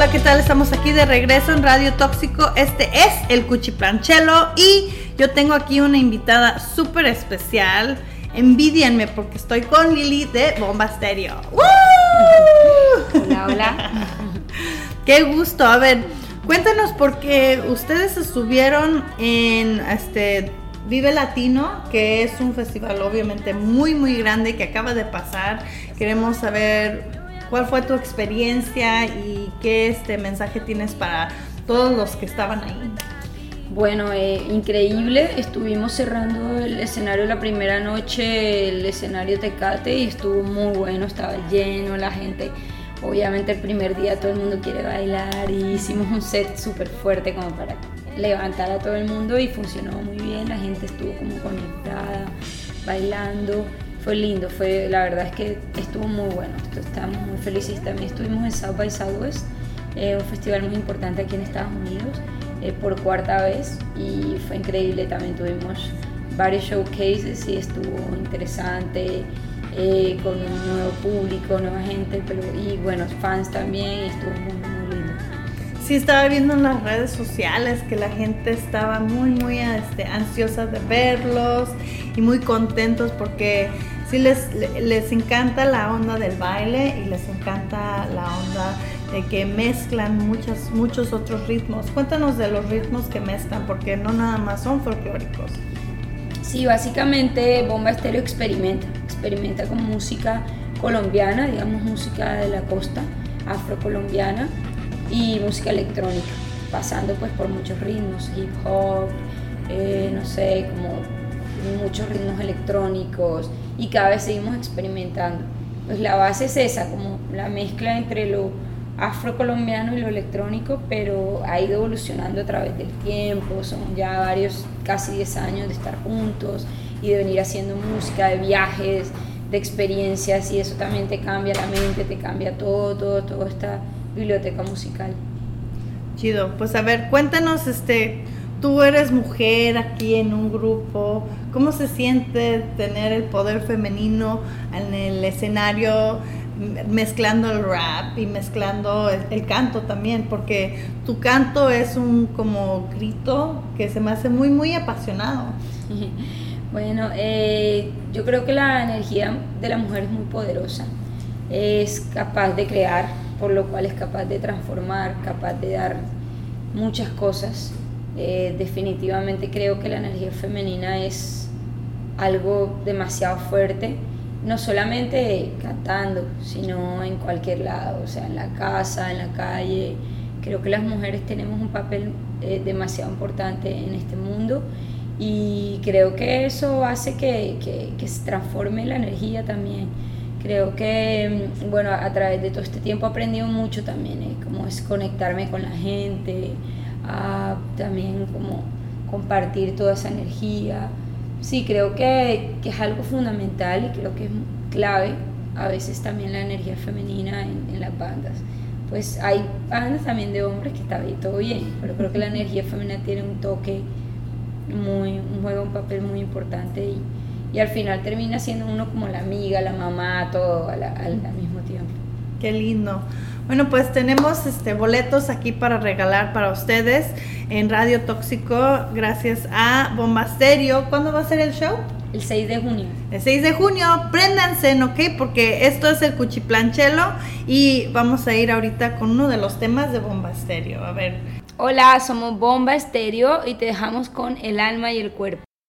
Hola, ¿qué tal? Estamos aquí de regreso en Radio Tóxico. Este es el Cuchiplanchelo y yo tengo aquí una invitada súper especial. Envidienme porque estoy con Lili de Bomba Stereo. Hola, hola. Qué gusto. A ver, cuéntanos porque ustedes estuvieron en este Vive Latino, que es un festival obviamente muy muy grande que acaba de pasar. Queremos saber cuál fue tu experiencia y qué este mensaje tienes para todos los que estaban ahí. Bueno, eh, increíble. Estuvimos cerrando el escenario la primera noche, el escenario Tecate, y estuvo muy bueno, estaba lleno, la gente. Obviamente el primer día todo el mundo quiere bailar y hicimos un set súper fuerte como para levantar a todo el mundo y funcionó muy bien, la gente estuvo como conectada, bailando, fue lindo, fue, la verdad es que estuvo muy bueno, estamos muy felices, también estuvimos en South by Southwest, eh, un festival muy importante aquí en Estados Unidos, eh, por cuarta vez y fue increíble, también tuvimos varios showcases y estuvo interesante, eh, con un nuevo público, nueva gente, pero y buenos fans también, estuvo muy. Sí, estaba viendo en las redes sociales que la gente estaba muy, muy este, ansiosa de verlos y muy contentos porque sí les, les encanta la onda del baile y les encanta la onda de que mezclan muchos, muchos otros ritmos. Cuéntanos de los ritmos que mezclan, porque no nada más son folclóricos. Sí, básicamente Bomba Estéreo experimenta, experimenta con música colombiana, digamos música de la costa, afrocolombiana y música electrónica, pasando pues por muchos ritmos, hip hop, eh, no sé, como muchos ritmos electrónicos y cada vez seguimos experimentando. Pues la base es esa, como la mezcla entre lo afrocolombiano y lo electrónico, pero ha ido evolucionando a través del tiempo, son ya varios, casi 10 años de estar juntos y de venir haciendo música, de viajes, de experiencias y eso también te cambia la mente, te cambia todo, todo, toda esta biblioteca musical. Chido, pues a ver, cuéntanos, este, tú eres mujer aquí en un grupo, ¿cómo se siente tener el poder femenino en el escenario? mezclando el rap y mezclando el, canto también, porque tu canto es un como grito que se me hace muy, muy apasionado. Bueno, eh, yo creo que la energía de la mujer es muy poderosa, es capaz de crear, por lo cual es capaz de transformar, capaz de dar muchas cosas. Eh, definitivamente creo que la energía femenina es algo demasiado fuerte no solamente cantando, sino en cualquier lado, o sea, en la casa, en la calle. Creo que las mujeres tenemos un papel eh, demasiado importante en este mundo y creo que eso hace que, se transforme la energía también. Creo que, mm, bueno, a través de todo este tiempo he aprendido mucho también, eh, como es conectarme con la gente, también como compartir toda esa energía sí, creo que, es algo fundamental y creo que es clave a veces también la energía femenina en, las bandas. Pues hay bandas también de hombres que está bien, todo bien, pero creo que la energía femenina tiene un toque muy, juega un papel muy importante y, al final termina siendo uno como la amiga, la mamá, todo al mismo tiempo. Qué lindo. Bueno, pues tenemos este boletos aquí para regalar para ustedes en Radio Tóxico gracias a Bombasterio. ¿Cuándo va a ser el show? El 6 de junio. El 6 de junio, préndanse, ¿ok? Porque esto es el Cuchiplanchelo y vamos a ir ahorita con uno de los temas de Bombasterio. A ver. Hola, somos Bomba Estéreo y te dejamos con el alma y el cuerpo.